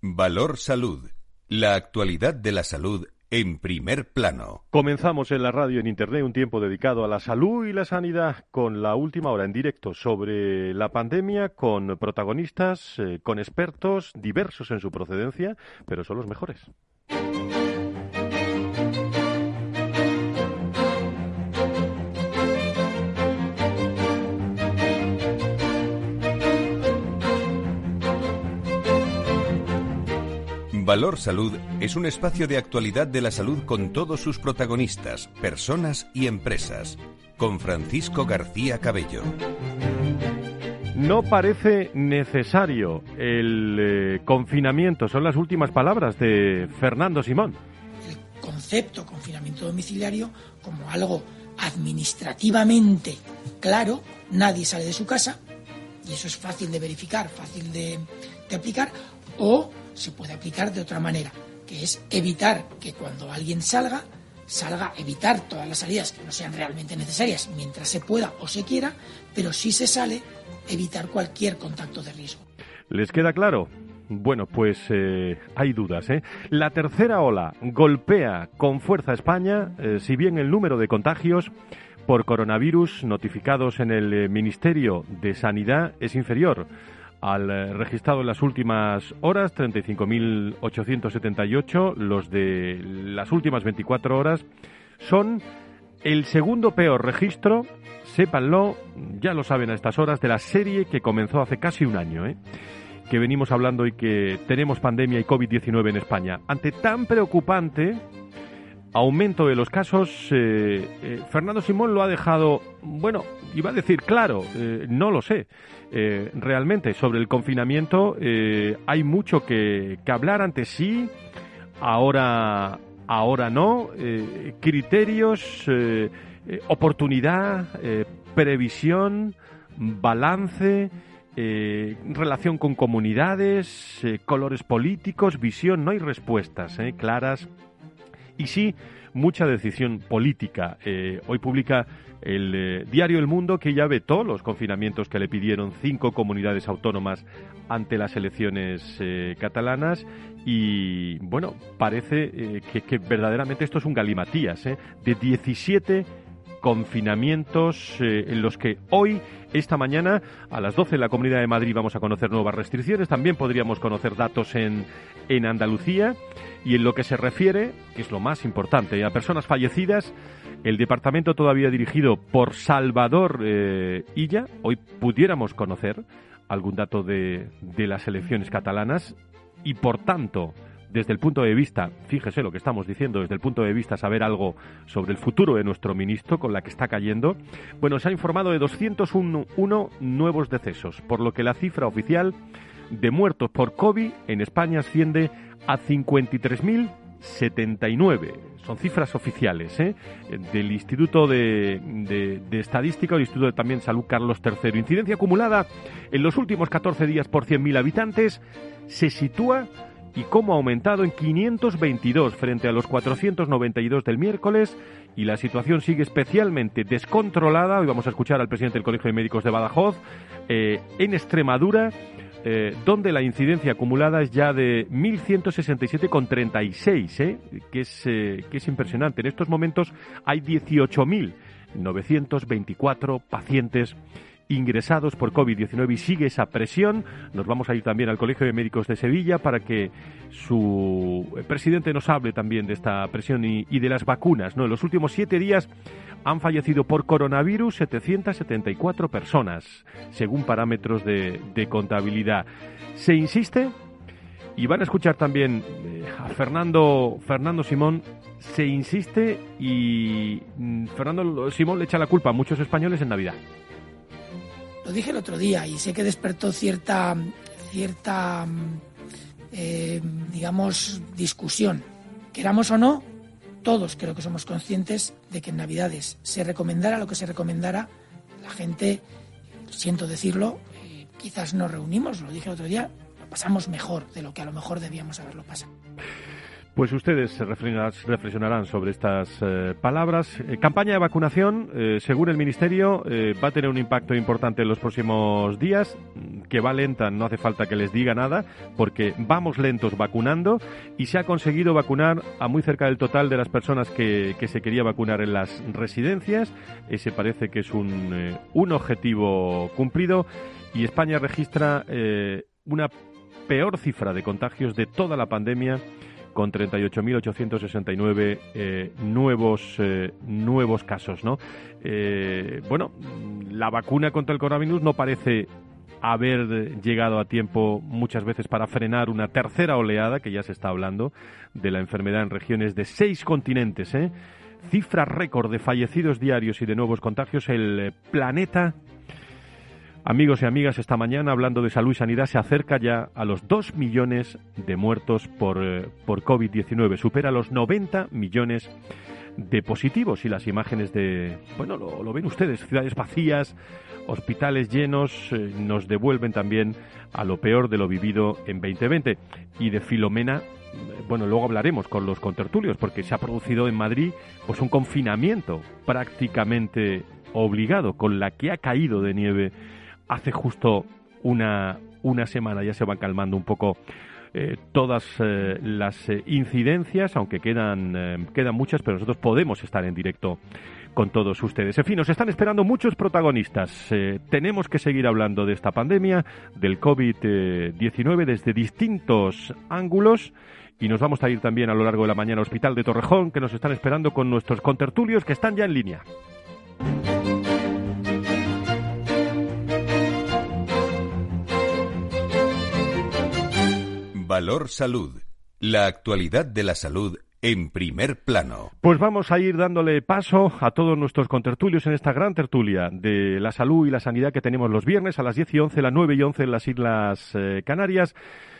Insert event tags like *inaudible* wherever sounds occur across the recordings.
Valor Salud. La actualidad de la salud en primer plano. Comenzamos en la radio en Internet un tiempo dedicado a la salud y la sanidad con la última hora en directo sobre la pandemia con protagonistas, eh, con expertos diversos en su procedencia, pero son los mejores. Valor Salud es un espacio de actualidad de la salud con todos sus protagonistas, personas y empresas. Con Francisco García Cabello. No parece necesario el eh, confinamiento, son las últimas palabras de Fernando Simón. El concepto confinamiento domiciliario como algo administrativamente claro, nadie sale de su casa, y eso es fácil de verificar, fácil de, de aplicar, o se puede aplicar de otra manera, que es evitar que cuando alguien salga, salga, evitar todas las salidas que no sean realmente necesarias mientras se pueda o se quiera, pero si se sale, evitar cualquier contacto de riesgo. ¿Les queda claro? Bueno, pues eh, hay dudas. ¿eh? La tercera ola golpea con fuerza a España, eh, si bien el número de contagios por coronavirus notificados en el eh, Ministerio de Sanidad es inferior al eh, registrado en las últimas horas, 35.878. Los de las últimas 24 horas son el segundo peor registro, sépanlo, ya lo saben a estas horas, de la serie que comenzó hace casi un año, ¿eh? que venimos hablando y que tenemos pandemia y COVID-19 en España. Ante tan preocupante aumento de los casos, eh, Fernando Simón lo ha dejado, bueno, iba a decir claro, no lo sé. Eh, realmente sobre el confinamiento eh, hay mucho que, hablar antes sí, ahora, ahora no, eh, criterios, oportunidad, previsión, balance, relación con comunidades, colores políticos, visión, no hay respuestas claras y sí mucha decisión política. hoy publica el eh, diario El Mundo que ya vetó los confinamientos que le pidieron cinco comunidades autónomas ante las elecciones eh, catalanas y bueno, parece eh, que, verdaderamente esto es un galimatías, de 17 confinamientos en los que hoy, esta mañana, a las 12 en la Comunidad de Madrid vamos a conocer nuevas restricciones. También podríamos conocer datos en, en Andalucía. Y en lo que se refiere, que es lo más importante, a personas fallecidas, el departamento todavía dirigido por Salvador eh, Illa, hoy pudiéramos conocer algún dato de, de las elecciones catalanas y por tanto desde el punto de vista, fíjese lo que estamos diciendo, desde el punto de vista saber algo sobre el futuro de nuestro ministro con la que está cayendo, bueno, se ha informado de 201 nuevos decesos, por lo que la cifra oficial de muertos por COVID en España asciende a 53.079 son cifras oficiales ¿eh? del Instituto de, Estadística o Instituto de también Salud Carlos III. Incidencia acumulada en los últimos 14 días por 100.000 habitantes se sitúa y cómo ha aumentado en 522 frente a los 492 del miércoles y la situación sigue especialmente descontrolada. Hoy vamos a escuchar al presidente del Colegio de Médicos de Badajoz eh, en Extremadura eh, donde la incidencia acumulada es ya de 1.167,36, ¿eh? que, es, eh, que es impresionante. En estos momentos hay 18.924 pacientes ingresados por COVID-19 y sigue esa presión. Nos vamos a ir también al Colegio de Médicos de Sevilla para que su presidente nos hable también de esta presión y, de las vacunas. ¿no? En los últimos siete días han fallecido por coronavirus 774 personas, según parámetros de, contabilidad. Se insiste, y van a escuchar también eh, a Fernando, Fernando Simón, se insiste y mm, Fernando Simón le echa la culpa a muchos españoles en Navidad. Lo dije el otro día y sé que despertó cierta, cierta eh, digamos, discusión. Queramos o no, todos creo que somos conscientes de que en Navidades se recomendara lo que se recomendara, la gente, siento decirlo, quizás nos reunimos, lo dije el otro día, lo pasamos mejor de lo que a lo mejor debíamos haberlo pasado. Pues ustedes reflexionarán sobre estas eh, palabras. Eh, campaña de vacunación, eh, según el Ministerio, va a tener un impacto importante en los próximos días, que va lenta, no hace falta que les diga nada, porque vamos lentos vacunando y se ha conseguido vacunar a muy cerca del total de las personas que, que se quería vacunar en las residencias. Ese parece que es un, un objetivo cumplido y España registra una peor cifra de contagios de toda la pandemia con 38.869 eh, nuevos, eh, nuevos casos. ¿no? Eh, bueno, la vacuna contra el coronavirus no parece haber llegado a tiempo muchas veces para frenar una tercera oleada, que ya se está hablando, de la enfermedad en regiones de seis continentes. ¿eh? Cifra récord de fallecidos diarios y de nuevos contagios. El planeta Amigos y amigas, esta mañana hablando de salud y sanidad se acerca ya a los 2 millones de muertos por, eh, por COVID-19. Supera los 90 millones de positivos y las imágenes de, bueno, lo, ven ustedes, ciudades vacías, hospitales llenos, eh, nos devuelven también a lo peor de lo vivido en 2020. Y de Filomena, bueno, luego hablaremos con los contertulios porque se ha producido en Madrid pues un confinamiento prácticamente obligado con la que ha caído de nieve hace justo una, una semana ya se van calmando un poco eh, todas eh, las eh, incidencias, aunque quedan, quedan muchas, pero nosotros podemos estar en directo con todos ustedes. En fin, nos están esperando muchos protagonistas. tenemos que seguir hablando de esta pandemia, del COVID-19, desde distintos ángulos. Y nos vamos a ir también a lo largo de la mañana al Hospital de Torrejón, que nos están esperando con nuestros contertulios que están ya en línea. Valor Salud. La actualidad de la salud en primer plano. Pues vamos a ir dándole paso a todos nuestros contertulios en esta gran tertulia de la salud y la sanidad que tenemos los viernes a las 10 y 11, las 9 y 11 en las Islas eh, Canarias.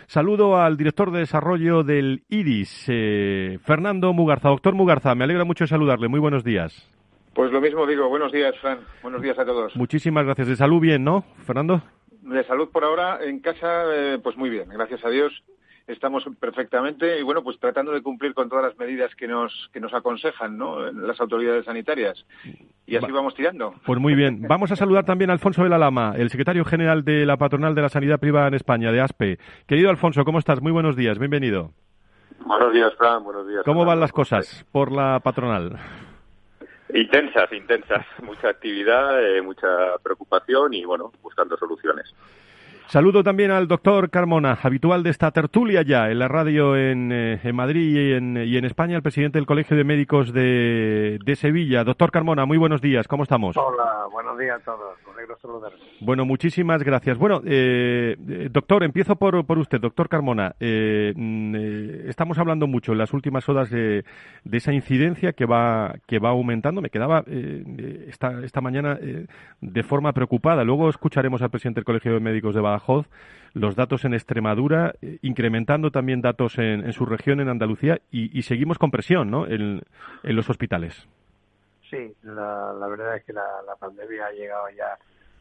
Saludo al director de desarrollo del IDIS, eh, Fernando Mugarza. Doctor Mugarza, me alegra mucho saludarle. Muy buenos días. Pues lo mismo digo. Buenos días, Fran. Buenos días a todos. Muchísimas gracias. De salud bien, ¿no, Fernando? De salud por ahora en casa, eh, pues muy bien, gracias a Dios estamos perfectamente y bueno, pues tratando de cumplir con todas las medidas que nos que nos aconsejan, ¿no? Las autoridades sanitarias. Y así vamos tirando. Pues muy bien. Vamos a saludar también a Alfonso de la Lama, el secretario general de la Patronal de la Sanidad Privada en España, de ASPE. Querido Alfonso, ¿cómo estás? Muy buenos días, bienvenido. Buenos días, Fran, buenos días. ¿Cómo van las cosas por la patronal? Intensas, intensas. Mucha actividad, eh, mucha preocupación y, bueno, buscando soluciones. Saludo también al doctor Carmona, habitual de esta tertulia ya en la radio en, eh, en Madrid y en, y en, España, el presidente del Colegio de Médicos de, de, Sevilla. Doctor Carmona, muy buenos días, ¿cómo estamos? Hola, buenos días a todos, Bueno, muchísimas gracias. Bueno, eh, eh, doctor, empiezo por, por usted, doctor Carmona. Mm, estamos hablando mucho en las últimas horas de, de, esa incidencia que va, que va aumentando. Me quedaba esta, esta mañana de forma preocupada. Luego escucharemos al presidente del Colegio de Médicos de Los datos en Extremadura, eh, incrementando también datos en, su región, en Andalucía, y, seguimos con presión ¿no? en, los hospitales. Sí, la, verdad es que la, pandemia ha llegado ya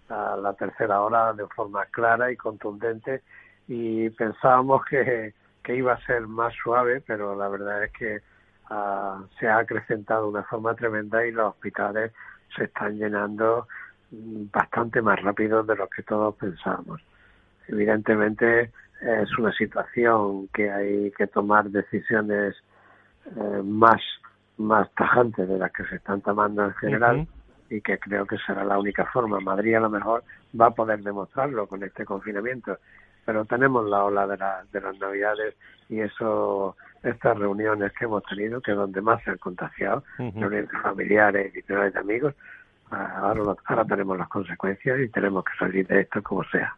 a la tercera hora de forma clara y contundente y pensábamos que, iba a ser más suave, pero la verdad es que ah, se ha acrecentado de una forma tremenda y los hospitales se están llenando mm, bastante más rápido de lo que todos pensábamos. Evidentemente es una situación que hay que tomar decisiones eh, más, más tajantes de las que se están tomando en general y que creo que será la única forma. Madrid a lo mejor va a poder demostrarlo con este confinamiento, pero tenemos la ola de, de las navidades y eso estas reuniones que hemos tenido, que es donde más se han contagiado, reuniones familiares y de amigos, ahora, ahora tenemos las consecuencias y tenemos que salir de esto como sea.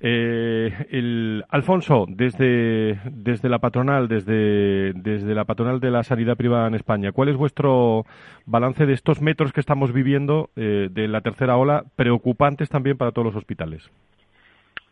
Eh, el, Alfonso, desde, desde la patronal, desde, desde la patronal de la sanidad privada en España, ¿cuál es vuestro balance de estos metros que estamos viviendo eh, de la tercera ola, preocupantes también para todos los hospitales?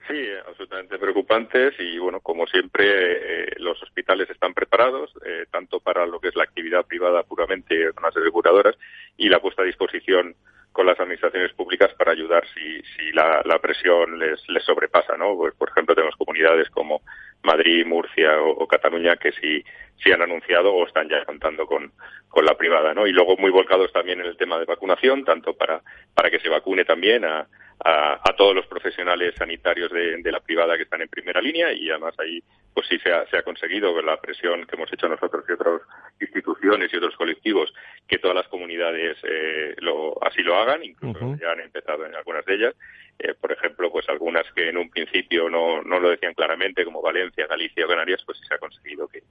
Sí, absolutamente preocupantes y bueno, como siempre, eh, los hospitales están preparados, eh, tanto para lo que es la actividad privada puramente con las aseguradoras y la puesta a disposición con las administraciones públicas para ayudar si, si la, presión les, les sobrepasa, ¿no? Pues, por ejemplo, tenemos comunidades como Madrid, Murcia o, Cataluña que sí, sí han anunciado o están ya contando con, con la privada, ¿no? Y luego muy volcados también en el tema de vacunación, tanto para, para que se vacune también a, a, todos los profesionales sanitarios de, de, la privada que están en primera línea y además ahí pues sí se ha, se ha conseguido con la presión que hemos hecho nosotros y otras instituciones y otros colectivos que todas las comunidades eh, lo, así lo hagan, incluso ya han empezado en algunas de ellas. Eh, por ejemplo, pues algunas que en un principio no, no lo decían claramente, como Valencia, Galicia o Canarias, pues se ha conseguido que,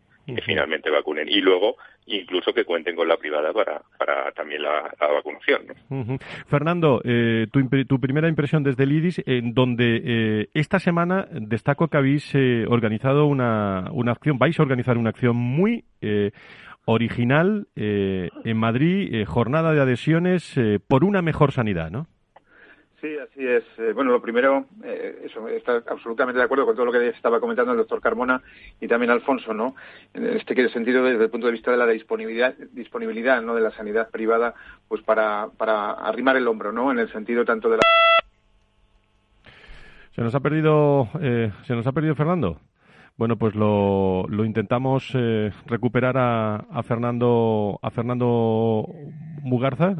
finalmente vacunen. Y luego, incluso que cuenten con la privada para, para también la, vacunación. Fernando, eh, tu, tu, primera impresión desde el IDIS, en donde esta semana destaco que habéis organizado una, una acción, vais a organizar una acción muy original eh, en Madrid, eh, jornada de adhesiones eh, por una mejor sanidad, ¿no? Sí, así es. bueno, lo primero, eso, está absolutamente de acuerdo con todo lo que estaba comentando el doctor Carmona y también Alfonso, ¿no? En este sentido, desde el punto de vista de la disponibilidad, disponibilidad, ¿no? De la sanidad privada, pues para, para arrimar el hombro, ¿no? En el sentido tanto de la. Se nos ha perdido, se nos ha perdido Fernando. Bueno, pues lo, lo intentamos eh, recuperar a, a, Fernando a Fernando Mugarza.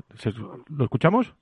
¿Lo escuchamos?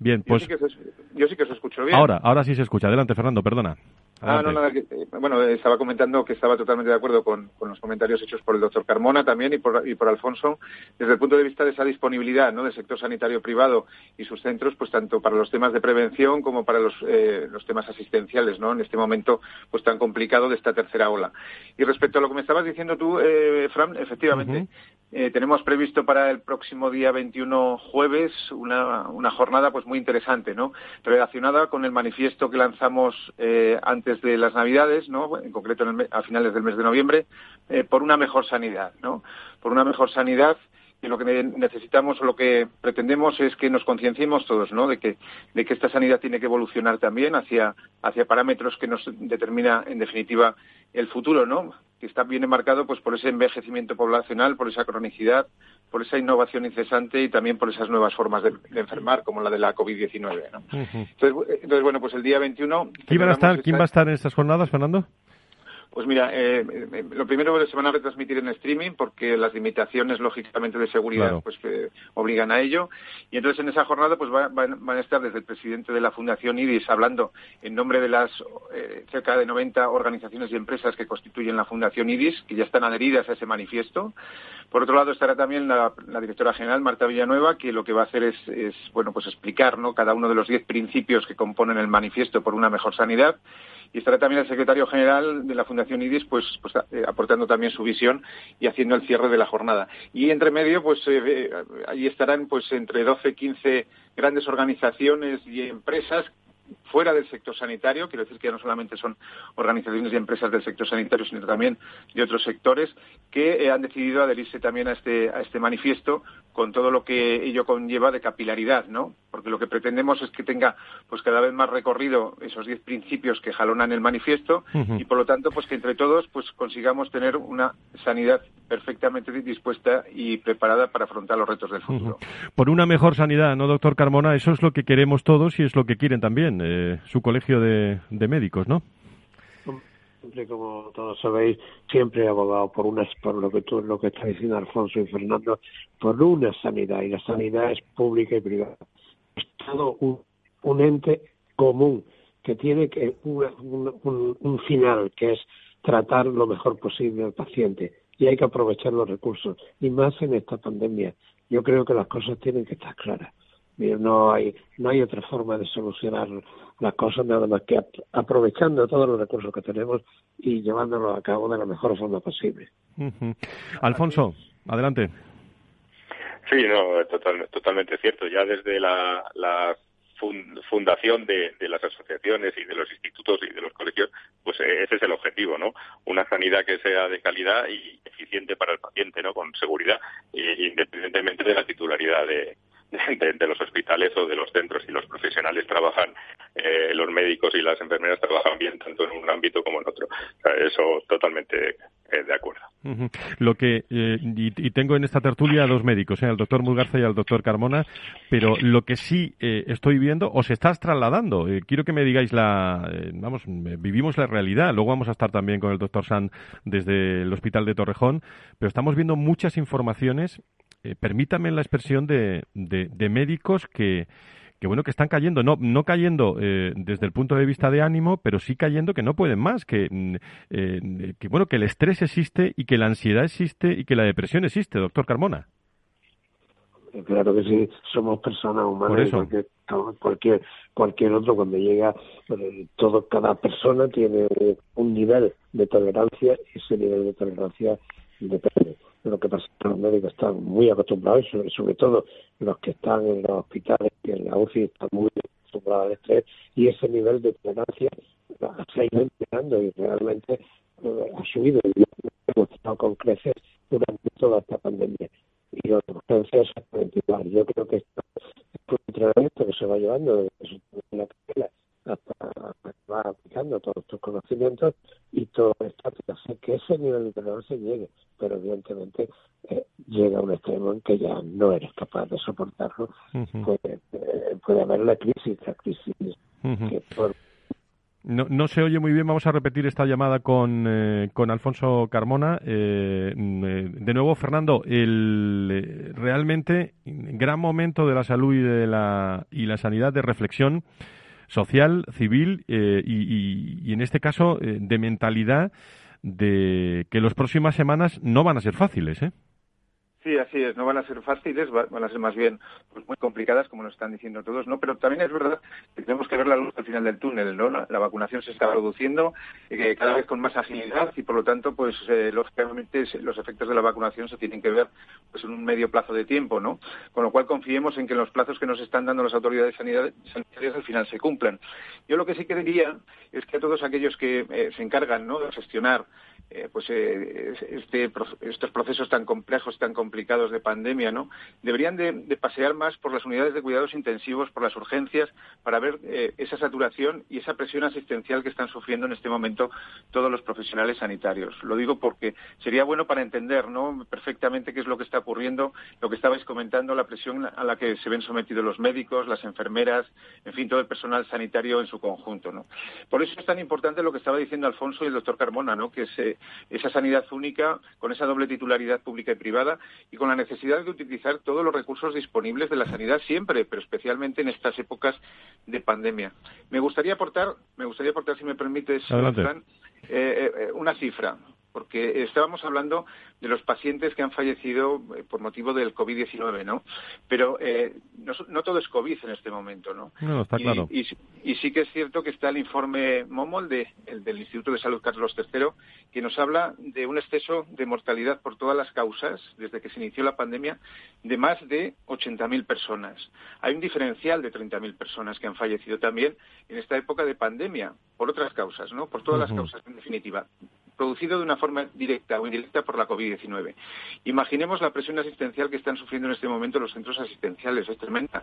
Bien. Pues. Yo sí, que se, escucho bien. Ahora, ahora sí se escucha. Adelante, Fernando, perdona. Ah, no, nada, eh, bueno, estaba comentando que estaba totalmente de acuerdo con, los comentarios hechos por el doctor Carmona también y por, y por Alfonso, desde el punto de vista de esa disponibilidad ¿no? del sector sanitario privado y sus centros, pues tanto para los temas de prevención como para los, eh, los temas asistenciales, ¿no? En este momento, pues tan complicado de esta tercera ola. Y respecto a lo que me estabas diciendo tú, eh, Fran, efectivamente, eh, tenemos previsto para el próximo día 21 jueves una, una jornada pues muy interesante, ¿no? Relacionada con el manifiesto que lanzamos eh, antes de las Navidades, ¿no? en concreto a finales del mes de noviembre, eh, por una mejor sanidad, ¿no? por una mejor sanidad y lo que necesitamos o lo que pretendemos es que nos concienciemos todos, ¿no? De que, de que esta sanidad tiene que evolucionar también hacia, hacia parámetros que nos determina, en definitiva, el futuro, ¿no? Que está bien enmarcado, pues, por ese envejecimiento poblacional, por esa cronicidad, por esa innovación incesante y también por esas nuevas formas de, enfermar, como la de la COVID-19, ¿no? entonces, entonces, bueno, pues el día 21... ¿Quién va a estar, ¿quién va a estar en estas jornadas, Fernando? Pues mira, eh, eh, lo primero se van a retransmitir en streaming porque las limitaciones, lógicamente, de seguridad pues eh, obligan a ello. Y entonces en esa jornada pues van a estar desde el presidente de la Fundación IDIS hablando en nombre de las cerca de 90 organizaciones y empresas que constituyen la Fundación IDIS, que ya están adheridas a ese manifiesto. Por otro lado estará también la, directora general, Marta Villanueva, que lo que va a hacer es, es bueno, pues explicar ¿no? cada uno de los diez principios que componen el manifiesto por una mejor sanidad y estará también el secretario general de la Fundación IDIS pues, pues eh, aportando también su visión y haciendo el cierre de la jornada. Y entre medio pues eh, eh, ahí estarán pues entre 12 15 grandes organizaciones y empresas fuera del sector sanitario, quiero decir que ya no solamente son organizaciones y empresas del sector sanitario, sino también de otros sectores, que eh, han decidido adherirse también a este, a este manifiesto con todo lo que ello conlleva de capilaridad, ¿no? Porque lo que pretendemos es que tenga pues cada vez más recorrido esos diez principios que jalonan el manifiesto y por lo tanto pues que entre todos pues consigamos tener una sanidad perfectamente dispuesta y preparada para afrontar los retos del futuro. Por una mejor sanidad, ¿no, doctor Carmona? Eso es lo que queremos todos y es lo que quieren también eh, su colegio de, médicos, ¿no? Siempre, como todos sabéis, siempre he abogado por una, por lo que tú, lo que está diciendo Alfonso y Fernando, por una sanidad y la sanidad es pública y privada. Es todo un, ente común que tiene que un, un final que es tratar lo mejor posible al paciente y hay que aprovechar los recursos y más en esta pandemia. Yo creo que las cosas tienen que estar claras. No hay, no hay otra forma de solucionar las cosas nada más que aprovechando todos los recursos que tenemos y llevándolos a cabo de la mejor forma posible. Alfonso, adelante. Sí, no, totalmente cierto. Ya desde la, fundación de, las asociaciones y de los institutos y de los colegios, pues eh, ese es el objetivo, ¿no? Una sanidad que sea de calidad y eficiente para el paciente, ¿no? Con seguridad, independientemente de la titularidad de, de, los hospitales o de los centros y los profesionales trabajan, eh, los médicos y las enfermeras trabajan bien tanto en un ámbito como en otro. eso totalmente eh, de acuerdo. Lo que eh, y, tengo en esta tertulia a dos médicos, al doctor Mulgarza y al doctor Carmona, pero lo que sí estoy viendo os estás trasladando. quiero que me digáis la, vamos, vivimos la realidad. Luego vamos a estar también con el doctor San desde el hospital de Torrejón, pero estamos viendo muchas informaciones eh, permítame la expresión de, de, médicos que, que bueno que están cayendo. No no cayendo eh, desde el punto de vista de ánimo pero sí cayendo que no pueden más que, mm, eh, que bueno que el estrés existe y que la ansiedad existe y que la depresión existe doctor Carmona. Claro que sí somos personas humanas cualquier, cualquier cualquier otro cuando llega todo cada persona tiene un nivel de tolerancia y ese nivel de tolerancia depende lo que pasa es que los médicos están muy acostumbrados, sobre, sobre todo los que están en los hospitales y en la UCI están muy acostumbrados al estrés y ese nivel de tolerancia ha ido empezando y realmente eh, ha subido y hemos estado con creces durante toda esta pandemia. Y la urgencia es igual. Yo creo que esto es un entrenamiento que se va llevando desde la carrera hasta que va aplicando todos estos conocimientos y todo esto hace que ese nivel de tolerancia llegue pero evidentemente eh, llega a un extremo en que ya no eres capaz de soportarlo. puede, eh, puede, haber la crisis, la crisis No, no se oye muy bien. Vamos a repetir esta llamada con, eh, con Alfonso Carmona. de nuevo, Fernando, el realmente gran momento de la salud y de la, y la sanidad de reflexión social, civil y, y, en este caso de mentalidad de que las próximas semanas no van a ser fáciles, ¿eh? Sí, así es. No van a ser fáciles, van a ser más bien pues, muy complicadas, como nos están diciendo todos, ¿no? Pero también es verdad que tenemos que ver la luz al final del túnel, ¿no? La, vacunación se está reduciendo eh, cada vez con más agilidad y, por lo tanto, pues eh, lógicamente los efectos de la vacunación se tienen que ver pues en un medio plazo de tiempo, ¿no? Con lo cual confiemos en que los plazos que nos están dando las autoridades sanitarias al final se cumplan. Yo lo que sí que diría es que a todos aquellos que eh, se encargan, ¿no? De gestionar eh, pues eh, este, estos procesos tan complejos, tan complicados de pandemia, ¿no? Deberían de, pasear más por las unidades de cuidados intensivos, por las urgencias, para ver eh, esa saturación y esa presión asistencial que están sufriendo en este momento todos los profesionales sanitarios. Lo digo porque sería bueno para entender, ¿no? Perfectamente qué es lo que está ocurriendo, lo que estabais comentando, la presión a la que se ven sometidos los médicos, las enfermeras, en fin, todo el personal sanitario en su conjunto, ¿no? Por eso es tan importante lo que estaba diciendo Alfonso y el doctor Carmona, ¿no? Que se esa sanidad única, con esa doble titularidad pública y privada y con la necesidad de utilizar todos los recursos disponibles de la sanidad siempre, pero especialmente en estas épocas de pandemia. Me gustaría aportar, me gustaría aportar, si me permites, Fran, eh, eh, una cifra porque estábamos hablando de los pacientes que han fallecido eh, por motivo del COVID-19, ¿no? Pero eh, no, todo es COVID en este momento, ¿no? No, está claro. Y, sí que es cierto que está el informe MOMOL de, el, del Instituto de Salud Carlos III, que nos habla de un exceso de mortalidad por todas las causas, desde que se inició la pandemia, de más de 80.000 personas. Hay un diferencial de 30.000 personas que han fallecido también en esta época de pandemia, por otras causas, ¿no? Por todas las causas, en definitiva producido de una forma directa o indirecta por la COVID-19. Imaginemos la presión asistencial que están sufriendo en este momento los centros asistenciales, es tremenda.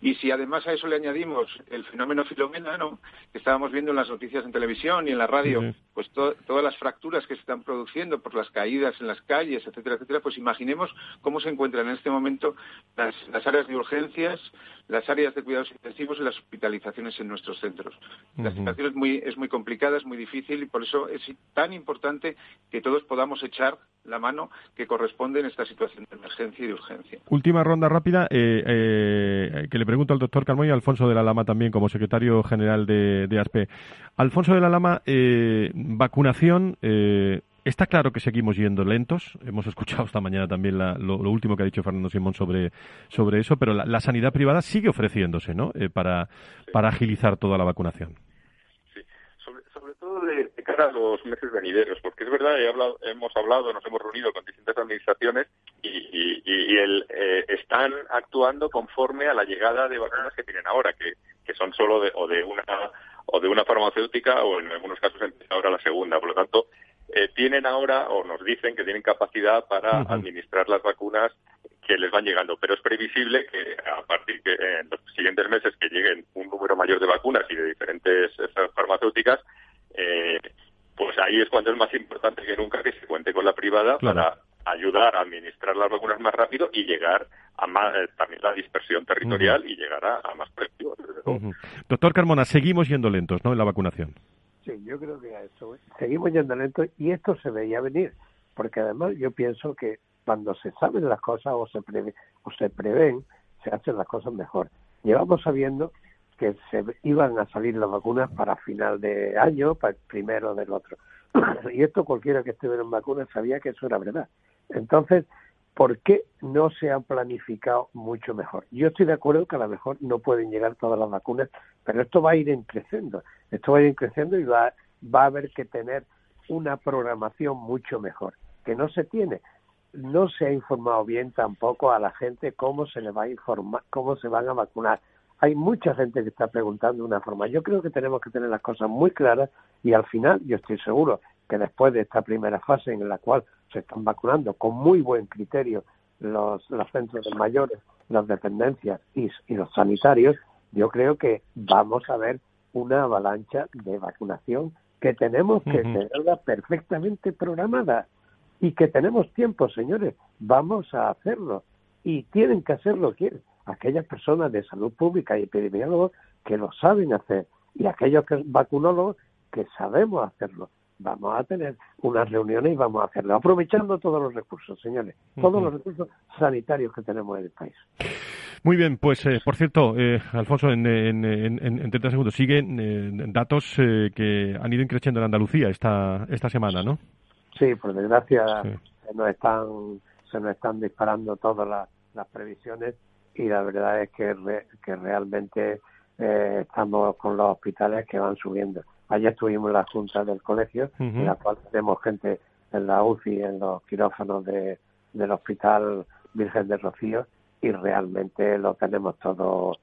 Y si además a eso le añadimos el fenómeno Filomena, que estábamos viendo en las noticias en televisión y en la radio, pues todas las fracturas que se están produciendo por las caídas en las calles, etcétera, etcétera, pues imaginemos cómo se encuentran en este momento las, áreas de urgencias, las áreas de cuidados intensivos y las hospitalizaciones en nuestros centros. La situación es muy, es muy complicada, es muy difícil y por eso es tan importante importante que todos podamos echar la mano que corresponde en esta situación de emergencia y de urgencia. Última ronda rápida eh, eh, que le pregunto al doctor Carmona y a Alfonso de la Lama también como secretario general de, ASPE. Alfonso de la Lama, eh, vacunación. Está claro que seguimos yendo lentos. Hemos escuchado esta mañana también lo, último que ha dicho Fernando Simón sobre, sobre eso, pero la, sanidad privada sigue ofreciéndose ¿no? para, para agilizar toda la vacunación de, cara a los meses venideros, porque es verdad, hemos hablado, nos hemos reunido con distintas administraciones y, el, eh, están actuando conforme a la llegada de vacunas que tienen ahora, que, son solo de, o de una o de una farmacéutica o en algunos casos ahora la segunda. Por lo tanto, eh, tienen ahora o nos dicen que tienen capacidad para administrar las vacunas que les van llegando, pero es previsible que a partir de los siguientes meses que lleguen un número mayor de vacunas y de diferentes farmacéuticas, eh, pues ahí es cuando es más importante que nunca que se cuente con la privada para ayudar a administrar las vacunas más rápido y llegar a más, eh, también la dispersión territorial y llegar a, más precios. Doctor Carmona, seguimos yendo lentos, ¿no? En la vacunación. Sí, yo creo que eso, seguimos yendo lentos y esto se veía venir, porque además yo pienso que cuando se saben las cosas o se, prevé, o se prevén, se hacen las cosas mejor. Llevamos sabiendo que se iban a salir las vacunas para final de año, para el primero del otro. *clears throat* y esto cualquiera que estuviera en vacunas sabía que eso era verdad. Entonces, ¿por qué no se han planificado mucho mejor? Yo estoy de acuerdo que a lo mejor no pueden llegar todas las vacunas, pero esto va a ir creciendo. Esto va a ir creciendo y va, va a haber que tener una programación mucho mejor, que no se tiene no se ha informado bien tampoco a la gente cómo se le va a informar, cómo se van a vacunar. Hay mucha gente que está preguntando de una forma. Yo creo que tenemos que tener las cosas muy claras y al final yo estoy seguro que después de esta primera fase en la cual se están vacunando con muy buen criterio los, los centros de mayores, las dependencias y, y los sanitarios, yo creo que vamos a ver una avalancha de vacunación que tenemos que tenerla perfectamente programada y que tenemos tiempo, señores, vamos a hacerlo. Y tienen que hacerlo. Aquellas personas de salud pública y epidemiólogos que lo saben hacer y aquellos que, vacunólogos que sabemos hacerlo. Vamos a tener unas reuniones y vamos a hacerlo, aprovechando todos los recursos, señores, todos los recursos sanitarios que tenemos en el país. Muy bien, pues eh, por cierto, eh, Alfonso, en, en, en, 30 segundos, siguen eh, datos que han ido creciendo en Andalucía esta, esta semana, ¿no? Sí, por desgracia se nos están se nos están disparando todas las, previsiones y la verdad es que, que realmente eh, estamos con los hospitales que van subiendo. Ayer estuvimos en la junta del colegio, en la cual tenemos gente en la UCI, en los quirófanos de, del Hospital Virgen de Rocío, y realmente lo tenemos todo,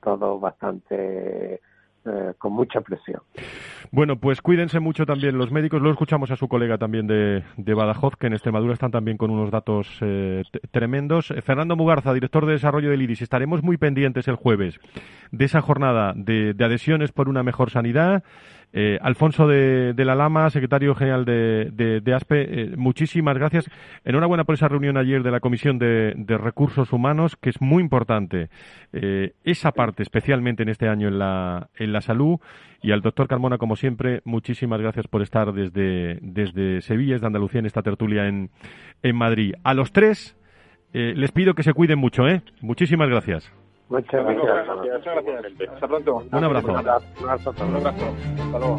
todo bastante eh, con mucha presión. Bueno, pues cuídense mucho también los médicos. Luego escuchamos a su colega también de, Badajoz, que en Extremadura están también con unos datos eh, tremendos. Eh, Fernando Mugarza, director de desarrollo del IRIS. Estaremos muy pendientes el jueves de esa jornada de adhesiones por una mejor sanidad eh, Alfonso de, la Lama, secretario general de, ASPE, eh, muchísimas gracias. Enhorabuena por esa reunión ayer de la Comisión de, Recursos Humanos, que es muy importante eh, esa parte, especialmente en este año en la, en la salud. Y al doctor Carmona, como siempre, muchísimas gracias por estar desde, desde Sevilla, desde Andalucía, en esta tertulia en, en Madrid. A los tres les pido que se cuiden mucho. ¿eh? Muchísimas gracias. Muchas gracias. Muchas gracias. Hasta pronto. Un abrazo. Un abrazo. Un abrazo. Hasta luego.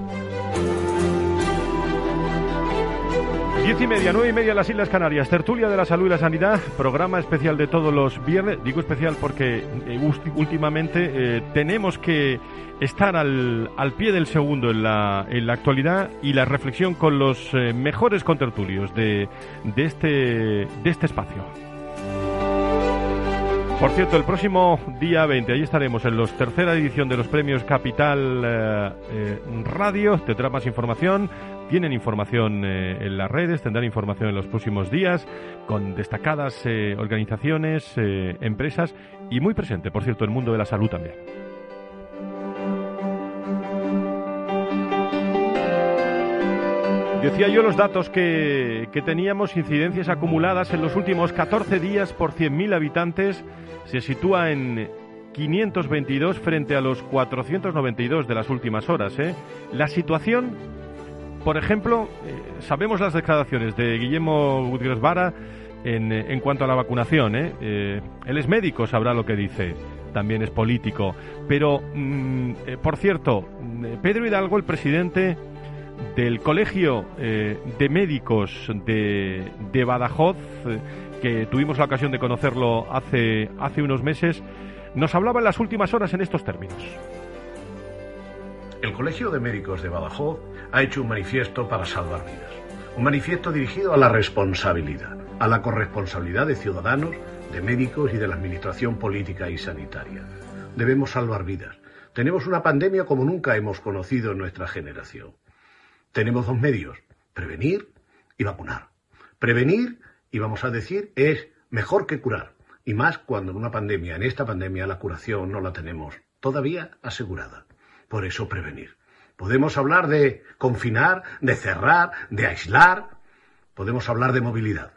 Diez y media, nueve y media en las Islas Canarias. Tertulia de la Salud y la Sanidad. Programa especial de todos los viernes. Digo especial porque eh, últimamente eh, tenemos que estar al, al, pie del segundo en la, en la actualidad y la reflexión con los eh, mejores contertulios de, de, este, de este espacio. Por cierto, el próximo día 20, ahí estaremos en la tercera edición de los premios Capital eh, eh, Radio. Tendrá más información. Tienen información eh, en las redes, tendrán información en los próximos días con destacadas organizaciones, empresas y muy presente, por cierto, el mundo de la salud también. Decía yo los datos que, que, teníamos, incidencias acumuladas en los últimos 14 días por 100.000 habitantes, se sitúa en 522 frente a los 492 de las últimas horas. ¿eh? La situación, por ejemplo, eh, sabemos las declaraciones de Guillermo Gutiérrez Vara en, en cuanto a la vacunación. ¿eh? ¿eh? él es médico, sabrá lo que dice también es político. Pero, mm, por cierto, Pedro Hidalgo, el presidente del Colegio eh, de Médicos de, Badajoz, eh, que tuvimos la ocasión de conocerlo hace, hace unos meses, nos hablaba en las últimas horas en estos términos. El Colegio de Médicos de Badajoz ha hecho un manifiesto para salvar vidas. Un manifiesto dirigido a la responsabilidad, a la corresponsabilidad de ciudadanos, de médicos y de la Administración política y sanitaria. Debemos salvar vidas. Tenemos una pandemia como nunca hemos conocido en nuestra generación tenemos dos medios, prevenir y vacunar. Prevenir, y vamos a decir, es mejor que curar. Y más cuando en una pandemia, en esta pandemia, la curación no la tenemos todavía asegurada. Por eso prevenir. Podemos hablar de confinar, de cerrar, de aislar. Podemos hablar de movilidad.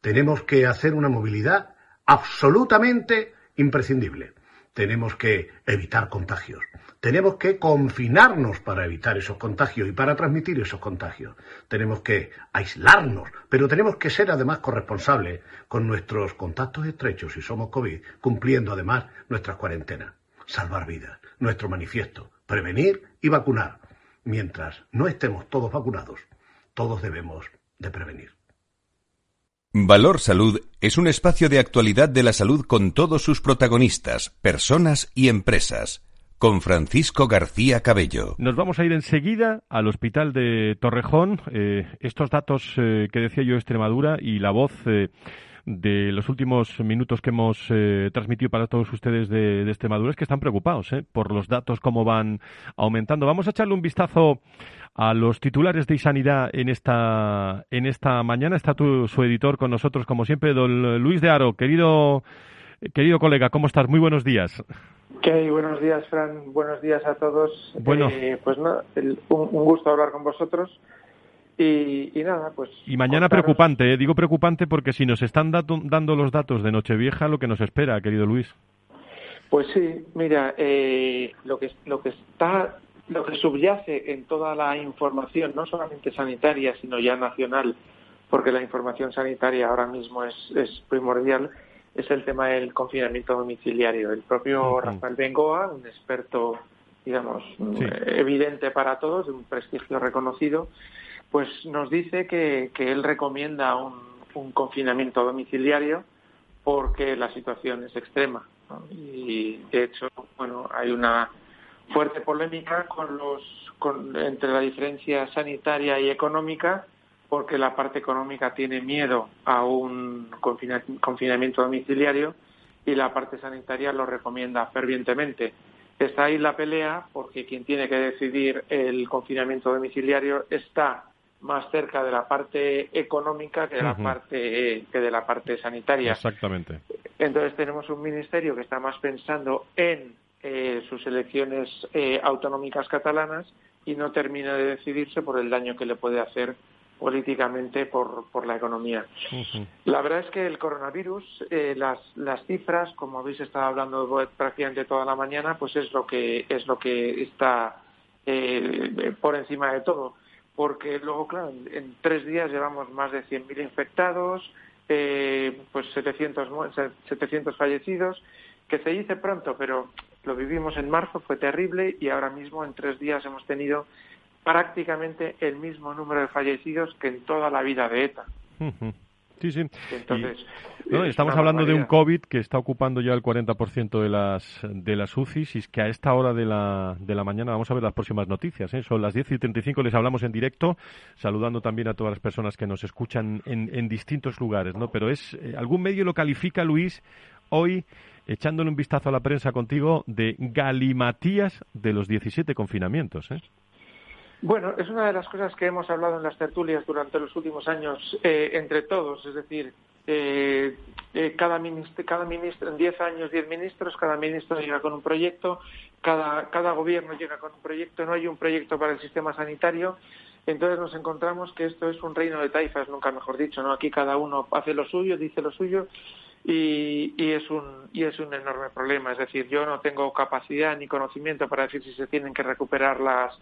Tenemos que hacer una movilidad absolutamente imprescindible. Tenemos que evitar contagios. Tenemos que confinarnos para evitar esos contagios y para transmitir esos contagios. Tenemos que aislarnos, pero tenemos que ser además corresponsables con nuestros contactos estrechos si somos COVID, cumpliendo además nuestras cuarentenas. Salvar vidas, nuestro manifiesto, prevenir y vacunar. Mientras no estemos todos vacunados, todos debemos de prevenir. Valor Salud es un espacio de actualidad de la salud con todos sus protagonistas, personas y empresas con Francisco García Cabello. Nos vamos a ir enseguida al hospital de Torrejón. Eh, estos datos eh, que decía yo Extremadura y la voz eh, de los últimos minutos que hemos transmitido para todos ustedes de, de, Extremadura es que están preocupados por los datos, cómo van aumentando. Vamos a echarle un vistazo a los titulares de Isanidad en esta, en esta mañana. Está tu, su editor con nosotros, como siempre, don Luis de Aro. Querido, querido colega, ¿cómo estás? Muy buenos días. ¿Qué Buenos días, Fran. Buenos días a todos. Bueno. Eh, pues no, un, un, gusto hablar con vosotros. Y, y nada, pues. Y mañana contaros... preocupante, ¿eh? digo preocupante porque si nos están dato, dando los datos de Nochevieja, lo que nos espera, querido Luis. Pues sí, mira, eh, lo que lo que está, lo que subyace en toda la información, no solamente sanitaria, sino ya nacional, porque la información sanitaria ahora mismo es, es primordial es el tema del confinamiento domiciliario. El propio uh -huh. Rafael Bengoa, un experto, digamos, sí. evidente para todos, de un prestigio reconocido, pues nos dice que, que él recomienda un, un, confinamiento domiciliario porque la situación es extrema. Y de hecho, bueno, hay una fuerte polémica con los, entre la diferencia sanitaria y económica, porque la parte económica tiene miedo a un confinamiento domiciliario y la parte sanitaria lo recomienda fervientemente. Está ahí la pelea porque quien tiene que decidir el confinamiento domiciliario está más cerca de la parte económica que de la parte que de la parte sanitaria. Exactamente. Entonces tenemos un ministerio que está más pensando en eh, sus elecciones eh, autonómicas catalanas y no termina de decidirse por el daño que le puede hacer políticamente por, por la economía. La verdad es que el coronavirus, eh, las, las cifras, como habéis estado hablando prácticamente toda la mañana, pues es lo que es lo que está por encima de todo porque luego, claro, en, tres días llevamos más de 100.000 infectados, eh, pues 700, 700 fallecidos, que se dice pronto, pero lo vivimos en marzo, fue terrible y ahora mismo en tres días hemos tenido prácticamente el mismo número de fallecidos que en toda la vida de ETA. Sí, sí. estamos hablando de un COVID que está ocupando ya el 40% de las, de las UCIs y es que a esta hora de la, de la mañana vamos a ver las próximas noticias. ¿eh? Son las 10 y 35, les hablamos en directo, saludando también a todas las personas que nos escuchan en, en distintos lugares. ¿no? Pero es eh, algún medio lo califica, Luis, hoy echándole un vistazo a la prensa contigo de galimatías de los 17 confinamientos. ¿eh? Bueno, es una de las cosas que hemos hablado en las tertulias durante los últimos años eh, entre todos, es decir, eh, eh, cada, ministro, cada ministro, en 10 años 10 ministros, cada ministro llega con un proyecto, cada, cada gobierno llega con un proyecto, no hay un proyecto para el sistema sanitario, entonces nos encontramos que esto es un reino de taifas, nunca mejor dicho, ¿no? Aquí cada uno hace lo suyo, dice lo suyo y, y, es un, y es un enorme problema. Es decir, yo no tengo capacidad ni conocimiento para decir si se tienen que recuperar las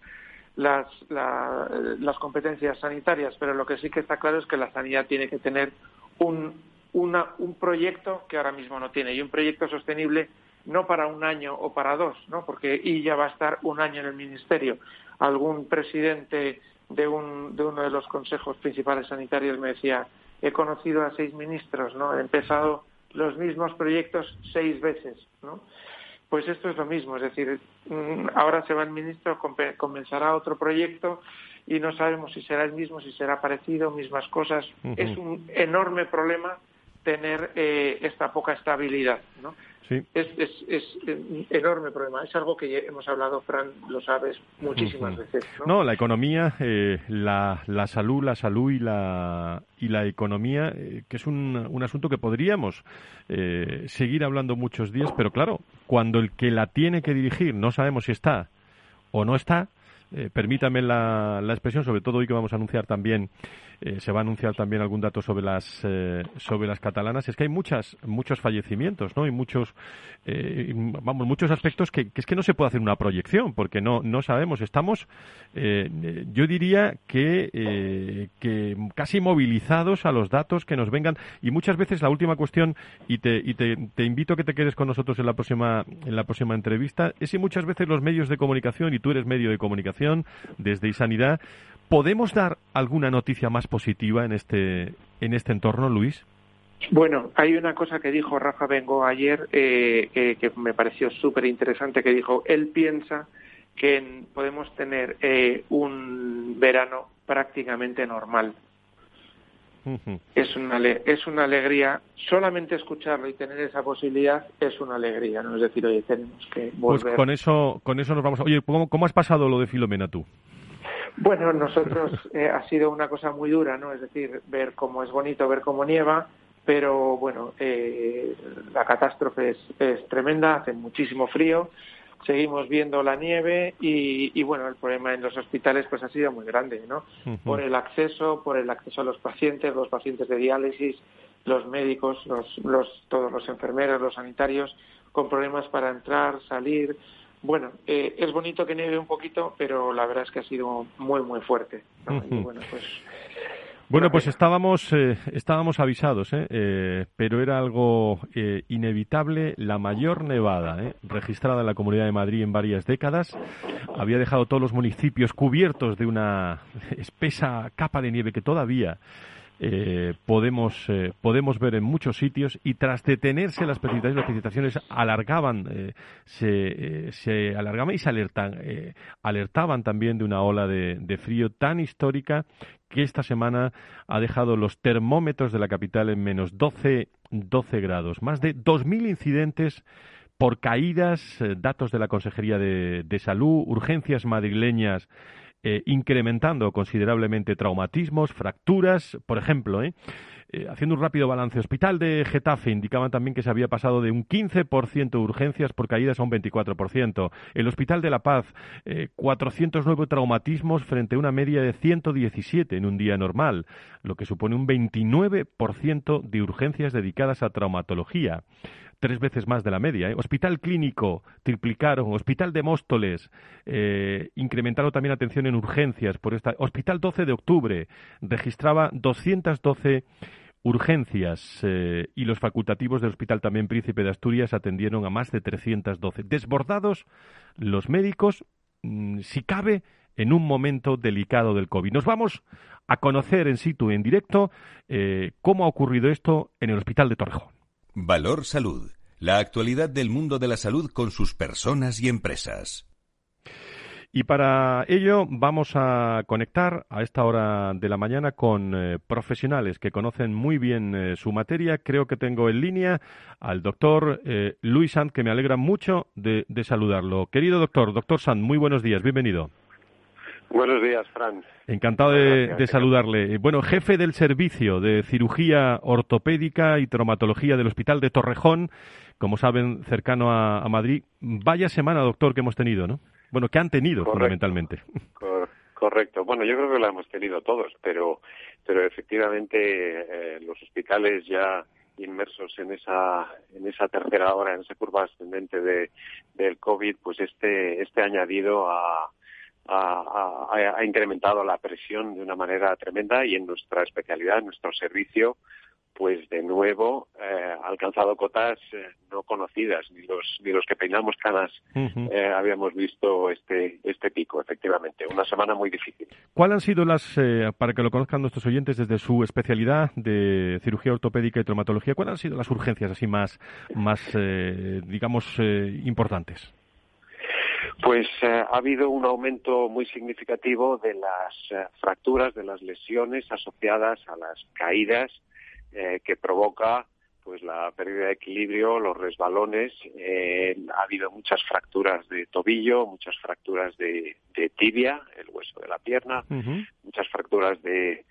las, las competencias sanitarias, pero lo que sí que está claro es que la sanidad tiene que tener un, una, un proyecto que ahora mismo no tiene y un proyecto sostenible no para un año o para dos, ¿no? porque y ya va a estar un año en el ministerio. Algún presidente de, un, de uno de los consejos principales sanitarios me decía, he conocido a seis ministros, ¿no? He empezado los mismos proyectos seis veces, ¿no? Pues esto es lo mismo, es decir, mm, ahora se va el ministro, comenzará otro proyecto y no sabemos si será el mismo, si será parecido, mismas cosas. Es un enorme problema tener eh, esta poca estabilidad, ¿no? Es, es, un enorme problema. Es algo que hemos hablado, Fran, lo sabes, muchísimas veces. ¿no? la economía, eh, la, la, salud, la salud y la, y la economía, eh, que es un, un, asunto que podríamos eh, seguir hablando muchos días, pero claro, cuando el que la tiene que dirigir no sabemos si está o no está, permítame la, la, expresión, sobre todo hoy que vamos a anunciar también eh, se va a anunciar también algún dato sobre las eh, sobre las catalanas. Es que hay muchas muchos fallecimientos no y muchos eh, vamos muchos aspectos que, es que no se puede hacer una proyección porque no no sabemos. Estamos yo diría que que casi movilizados a los datos que nos vengan. Y muchas veces la última cuestión y te y te, te invito a que te quedes con nosotros en la próxima en la próxima entrevista es si muchas veces los medios de comunicación y tú eres medio de comunicación desde Isanidad ¿Podemos dar alguna noticia más positiva en este, en este entorno, Luis? Bueno, hay una cosa que dijo Rafa Bengo ayer eh, que me pareció súper interesante, que dijo, él piensa que podemos tener eh, un verano prácticamente normal. Es, una, es una alegría, solamente escucharlo y tener esa posibilidad es una alegría, ¿no? Es decir, oye, tenemos que pues volver. Pues con eso, con eso nos vamos a... Oye, ¿cómo, cómo has pasado lo de Filomena tú? Bueno, nosotros *laughs* eh, ha sido una cosa muy dura, ¿no? Es decir, ver cómo es bonito, ver cómo nieva, pero bueno, eh, la catástrofe es, tremenda, hace muchísimo frío, seguimos viendo la nieve y, y, bueno, el problema en los hospitales pues ha sido muy grande, ¿no? Por el acceso, por el acceso a los pacientes, los pacientes de diálisis, los médicos, los, los, todos los enfermeros, los sanitarios, con problemas para entrar, salir, bueno, eh, es bonito que nieve un poquito, pero la verdad es que ha sido muy, muy fuerte. bueno, pues, bueno, pues estábamos, eh, estábamos avisados, ¿eh? ¿eh? pero era algo inevitable. La mayor nevada registrada en la Comunidad de Madrid en varias décadas había dejado todos los municipios cubiertos de una espesa capa de nieve que todavía eh, podemos, eh, podemos ver en muchos sitios y tras detenerse las precipitaciones, las precipitaciones alargaban, eh, se, se, alargaban y se alertan, alertaban también de una ola de, de frío tan histórica que esta semana ha dejado los termómetros de la capital en menos 12, 12 grados. Más de 2.000 incidentes por caídas, datos de la Consejería de, de Salud, urgencias madrileñas eh, incrementando considerablemente traumatismos, fracturas, por ejemplo, ¿eh? Eh, haciendo un rápido balance, Hospital de Getafe indicaban también que se había pasado de un 15% de urgencias por caídas a un 24%. El Hospital de La Paz, 409 traumatismos frente a una media de 117 en un día normal, lo que supone un 29% de urgencias dedicadas a traumatología tres veces más de la media. ¿eh? Hospital clínico, triplicaron. Hospital de Móstoles, eh, incrementaron también atención en urgencias. por esta Hospital 12 de octubre registraba 212 urgencias eh, y los facultativos del Hospital también Príncipe de Asturias atendieron a más de 312. Desbordados los médicos, mm, si cabe, en un momento delicado del COVID. Nos vamos a conocer en situ, en directo, cómo ha ocurrido esto en el Hospital de Torrejón. Valor Salud. La actualidad del mundo de la salud con sus personas y empresas. Y para ello vamos a conectar a esta hora de la mañana con eh, profesionales que conocen muy bien eh, su materia. Creo que tengo en línea al doctor eh, Luis Sant, que me alegra mucho de, saludarlo. Querido doctor, doctor Sant, muy buenos días, bienvenido. Buenos días, Fran. Encantado de, saludarle. Bueno, jefe del servicio de cirugía ortopédica y traumatología del Hospital de Torrejón, como saben, cercano a, Madrid. Vaya semana, doctor, que hemos tenido, ¿no? Bueno, que han tenido, fundamentalmente. correcto. Bueno, yo creo que la hemos tenido todos, pero, pero efectivamente eh, los hospitales ya inmersos en esa en esa tercera hora, en esa curva ascendente de, del COVID, pues este este añadido a ha, incrementado la presión de una manera tremenda y en nuestra especialidad, en nuestro servicio, pues de nuevo eh, ha alcanzado cotas eh, no conocidas, ni los, ni los que peinamos canas eh, habíamos visto este, este pico, efectivamente. Una semana muy difícil. ¿Cuáles han sido las, para que lo conozcan nuestros oyentes desde su especialidad de cirugía ortopédica y traumatología, cuáles han sido las urgencias así más, más digamos, importantes? Pues eh, ha habido un aumento muy significativo de las eh, fracturas, de las lesiones asociadas a las caídas eh, que provoca pues la pérdida de equilibrio, los resbalones, eh, ha habido muchas fracturas de tobillo, muchas fracturas de, tibia, el hueso de la pierna, muchas fracturas de,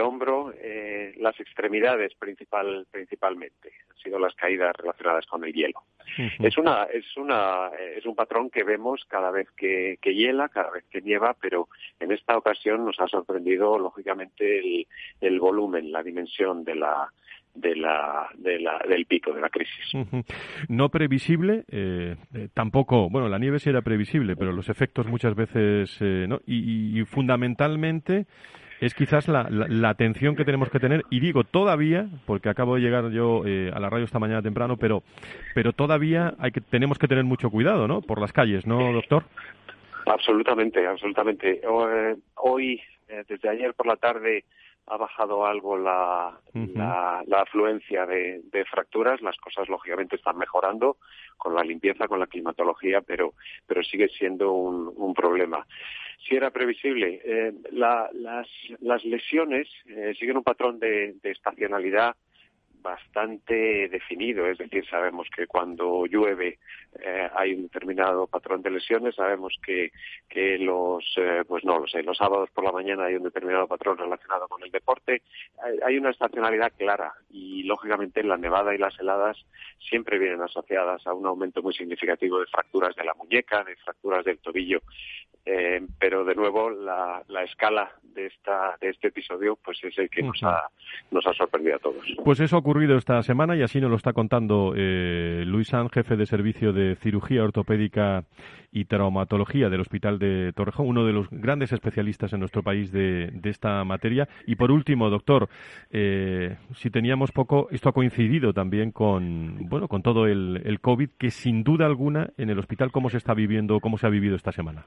hombro, eh, las extremidades principal, principalmente, han sido las caídas relacionadas con el hielo. Es una, es una, es un patrón que vemos cada vez que, que hiela, cada vez que nieva, pero en esta ocasión nos ha sorprendido lógicamente el, el volumen, la dimensión de la de la, de la, del pico de la crisis. No previsible, eh, eh, tampoco, bueno, la nieve sí era previsible, pero los efectos muchas veces eh, no. Y, fundamentalmente es quizás la, la, atención que tenemos que tener, y digo todavía, porque acabo de llegar yo a la radio esta mañana temprano, pero, pero todavía hay que, tenemos que tener mucho cuidado, ¿no? Por las calles, ¿no, doctor? Absolutamente, absolutamente. Hoy, desde ayer por la tarde, ha bajado algo la, la, afluencia de, fracturas. Las cosas, lógicamente, están mejorando con la limpieza, con la climatología, pero, pero sigue siendo un, un problema. Si era previsible, eh, las, las lesiones eh, siguen un patrón de, de estacionalidad bastante definido, es decir, sabemos que cuando llueve eh, hay un determinado patrón de lesiones, sabemos que, que los, eh, pues no lo sé, los sábados por la mañana hay un determinado patrón relacionado con el deporte, hay, una estacionalidad clara y lógicamente la nevada y las heladas siempre vienen asociadas a un aumento muy significativo de fracturas de la muñeca, de fracturas del tobillo, eh, pero de nuevo la, la escala de esta de este episodio pues es el que nos ha nos ha sorprendido a todos. Pues eso ocurrido esta semana y así nos lo está contando eh, Luis San, jefe de servicio de cirugía ortopédica y traumatología del Hospital de Torrejón, uno de los grandes especialistas en nuestro país de, esta materia. Y por último, doctor, eh, si teníamos poco, esto ha coincidido también con, bueno, con todo el, el COVID, que sin duda alguna en el hospital, ¿cómo se está viviendo, cómo se ha vivido esta semana?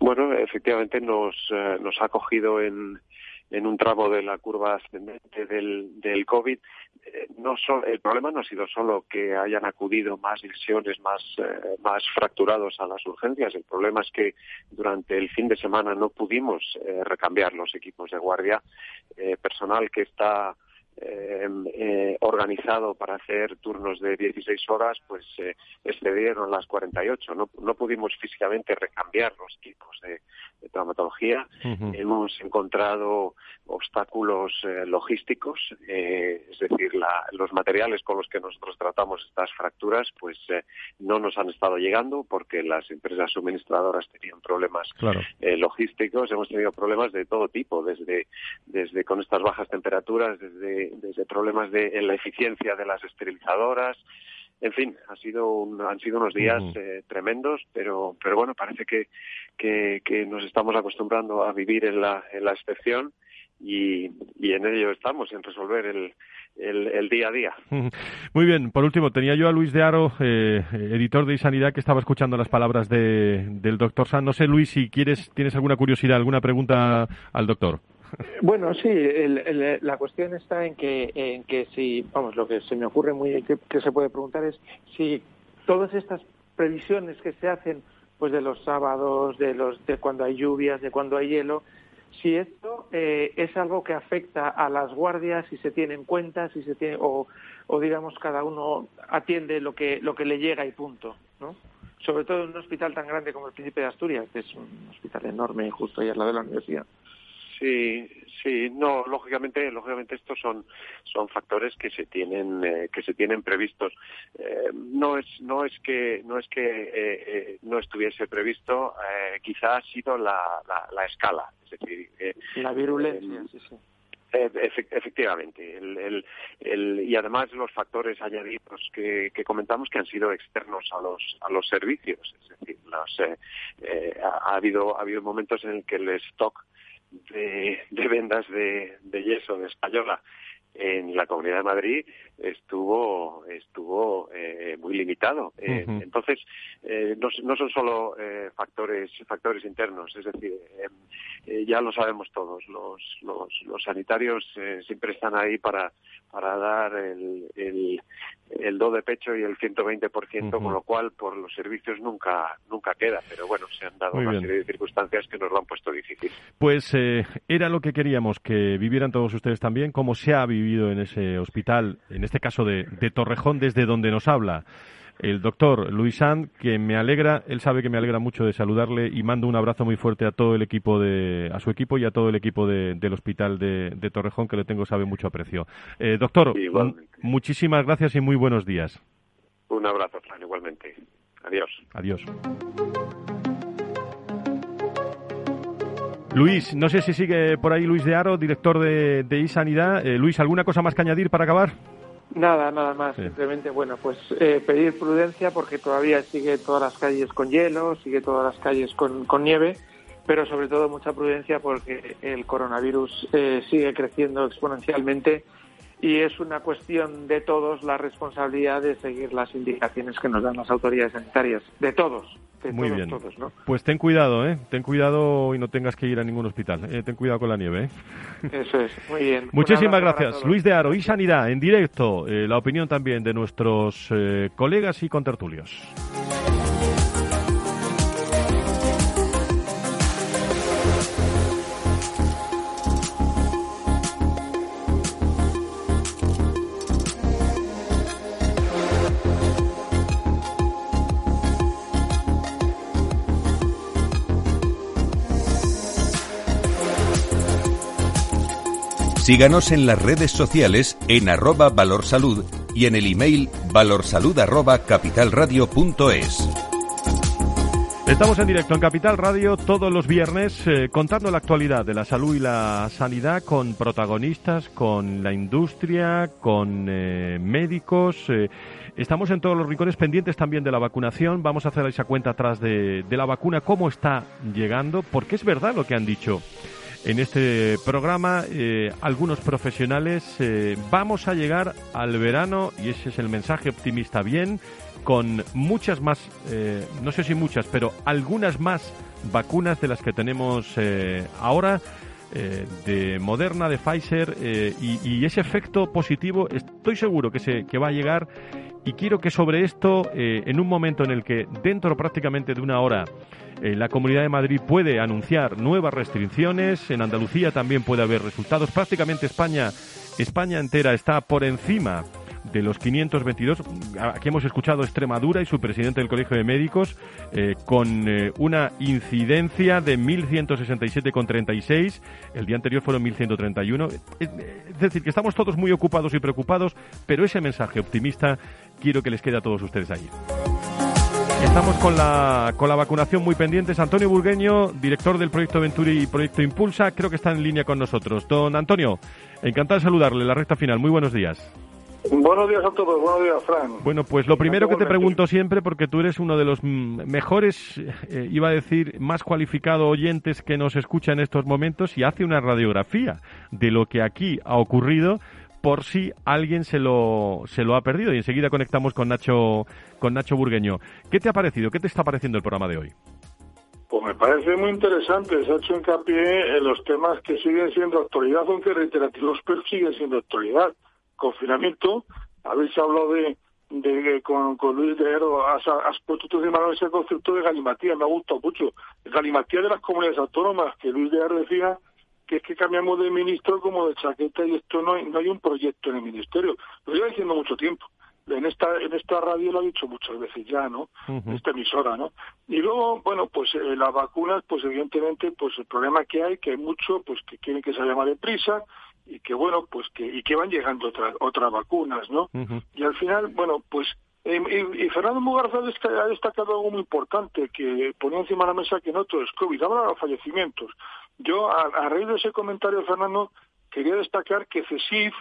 Bueno, efectivamente nos, eh, nos ha cogido en, en un tramo de la curva ascendente del, del COVID. Eh, no el problema no ha sido solo que hayan acudido más lesiones, más, eh, más fracturados a las urgencias. El problema es que durante el fin de semana no pudimos recambiar los equipos de guardia. personal que está Em, eh, organizado para hacer turnos de 16 horas, pues eh, excedieron las 48. No, no pudimos físicamente recambiar los tipos de, traumatología. Hemos encontrado obstáculos eh, logísticos, eh, es decir, los materiales con los que nosotros tratamos estas fracturas, pues no nos han estado llegando porque las empresas suministradoras tenían problemas logísticos. Hemos tenido problemas de todo tipo, desde, desde con estas bajas temperaturas, desde desde problemas de, en la eficiencia de las esterilizadoras. En fin, ha sido han sido unos días eh, tremendos, pero, pero bueno, parece que, que, nos estamos acostumbrando a vivir en la, en la excepción y, y en ello estamos, en resolver el, el, día a día. Muy bien, por último, tenía yo a Luis de Aro, eh, editor de Sanidad, que estaba escuchando las palabras de, del doctor San. No sé, Luis, si quieres, tienes alguna curiosidad, alguna pregunta al doctor. Bueno, sí, la cuestión está en que, en que si, vamos, lo que se me ocurre muy que, se puede preguntar es si todas estas previsiones que se hacen, pues de los sábados, de los de cuando hay lluvias, de cuando hay hielo, si esto eh, es algo que afecta a las guardias, si se tiene en cuenta, si se tiene o, o digamos cada uno atiende lo que lo que le llega y punto, ¿no? Sobre todo en un hospital tan grande como el Príncipe de Asturias, que es un hospital enorme justo ahí al lado de la universidad. Sí, sí, no, lógicamente, lógicamente estos son son factores que se tienen eh, que se tienen previstos. Eh, no es no es que no es que eh, no estuviese previsto, quizá ha sido la, la, escala, es decir, la virulencia, sí, sí. efectivamente, el, el, y además los factores añadidos que, que, comentamos que han sido externos a los a los servicios, es decir, los, ha, habido ha habido momentos en el que el stock de, vendas de, de yeso de española en la Comunidad de Madrid estuvo estuvo eh, muy limitado. Eh, entonces, eh, no, no, son solo factores factores internos, es decir, ya lo sabemos todos. Los, los, los sanitarios siempre están ahí para para dar el, el, el do de pecho y el 120%, con lo cual por los servicios nunca nunca queda. Pero bueno, se han dado una serie de circunstancias que nos lo han puesto difícil. Pues era lo que queríamos, que vivieran todos ustedes también, como se ha vivido en ese hospital, en este caso de, Torrejón, desde donde nos habla el doctor Luis Sand, que me alegra, él sabe que me alegra mucho de saludarle y mando un abrazo muy fuerte a todo el equipo de, a su equipo y a todo el equipo del hospital de, Torrejón, que le tengo, sabe, mucho aprecio. Eh, doctor, muchísimas gracias y muy buenos días. Un abrazo, Fran, igualmente. Adiós. Adiós. Luis, no sé si sigue por ahí Luis de Aro, director de, de iSanidad. Eh, Luis, ¿alguna cosa más que añadir para acabar? Nada, nada más. Simplemente, bueno, pues eh, pedir prudencia porque todavía sigue todas las calles con hielo, sigue todas las calles con, con nieve, pero sobre todo mucha prudencia porque el coronavirus eh, sigue creciendo exponencialmente y es una cuestión de todos la responsabilidad de seguir las indicaciones que nos dan las autoridades sanitarias, de todos. Muy bien. Pues ten cuidado, ¿eh? Ten cuidado y no tengas que ir a ningún hospital. ¿eh? Ten cuidado con la nieve, ¿eh? Eso es, muy bien. Muchísimas gracias. Luis de Aro y Sanidad, en directo. Eh, la opinión también de nuestros eh, colegas y contertulios. Síganos en las redes sociales en arroba valorsalud y en el email valorsalud arroba capitalradio.es. Estamos en directo en Capital Radio todos los viernes eh, contando la actualidad de la salud y la sanidad con protagonistas, con la industria, con eh, médicos. Eh, estamos en todos los rincones pendientes también de la vacunación. Vamos a hacer esa cuenta atrás de, de la vacuna, cómo está llegando, porque es verdad lo que han dicho en este programa eh, algunos profesionales. Eh, vamos a llegar al verano, y ese es el mensaje optimista bien, con muchas más, eh, no sé si muchas, pero algunas más vacunas de las que tenemos ahora de Moderna, de Pfizer, eh, y, ese efecto positivo estoy seguro que, se, que va a llegar. Y quiero que sobre esto, en un momento en el que dentro prácticamente de una hora la Comunidad de Madrid puede anunciar nuevas restricciones, en Andalucía también puede haber resultados, prácticamente España, España entera está por encima de los 522. Aquí hemos escuchado Extremadura y su presidente del Colegio de Médicos eh, con eh, una incidencia de 1.167,36. El día anterior fueron 1.131. Es, decir, que estamos todos muy ocupados y preocupados, pero ese mensaje optimista quiero que les quede a todos ustedes ahí. Estamos con la, con la vacunación muy pendientes. Antonio Burgueño, director del proyecto Venturi y proyecto Impulsa, creo que está en línea con nosotros. Don Antonio, encantado de saludarle. La recta final. Muy buenos días. Buenos días a todos, buenos días, Fran. Bueno, pues lo primero que te pregunto siempre, porque tú eres uno de los mejores, eh, iba a decir, más cualificado oyentes que nos escucha en estos momentos y hace una radiografía de lo que aquí ha ocurrido por si alguien se lo, se lo ha perdido. Y enseguida conectamos con Nacho, con Nacho Burgueño. ¿Qué te ha parecido? ¿Qué te está pareciendo el programa de hoy? Pues me parece muy interesante. Se ha hecho hincapié en los temas que siguen siendo actualidad, aunque reiterativos, pero siguen siendo actualidad confinamiento, habéis hablado de, de con, con Luis de Ero, has, puesto tú encima ese concepto de galimatía, me ha gustado mucho. Galimatía de las comunidades autónomas, que Luis de Ero decía que es que cambiamos de ministro como de chaqueta y esto no hay, no hay un proyecto en el ministerio. Lo lleva diciendo mucho tiempo. En esta, en esta radio lo ha dicho muchas veces ya, ¿no? En esta emisora, ¿no? Y luego, bueno, pues eh, las vacunas, pues evidentemente, pues el problema que hay, que hay mucho, pues que quieren que se vaya más deprisa, y que bueno pues que y que van llegando otras otras vacunas no y al final bueno pues y, Fernando Mugarza ha destacado algo muy importante que ponía encima de la mesa que no todo es COVID habla de los fallecimientos. Yo a, raíz de ese comentario Fernando quería destacar que CESIF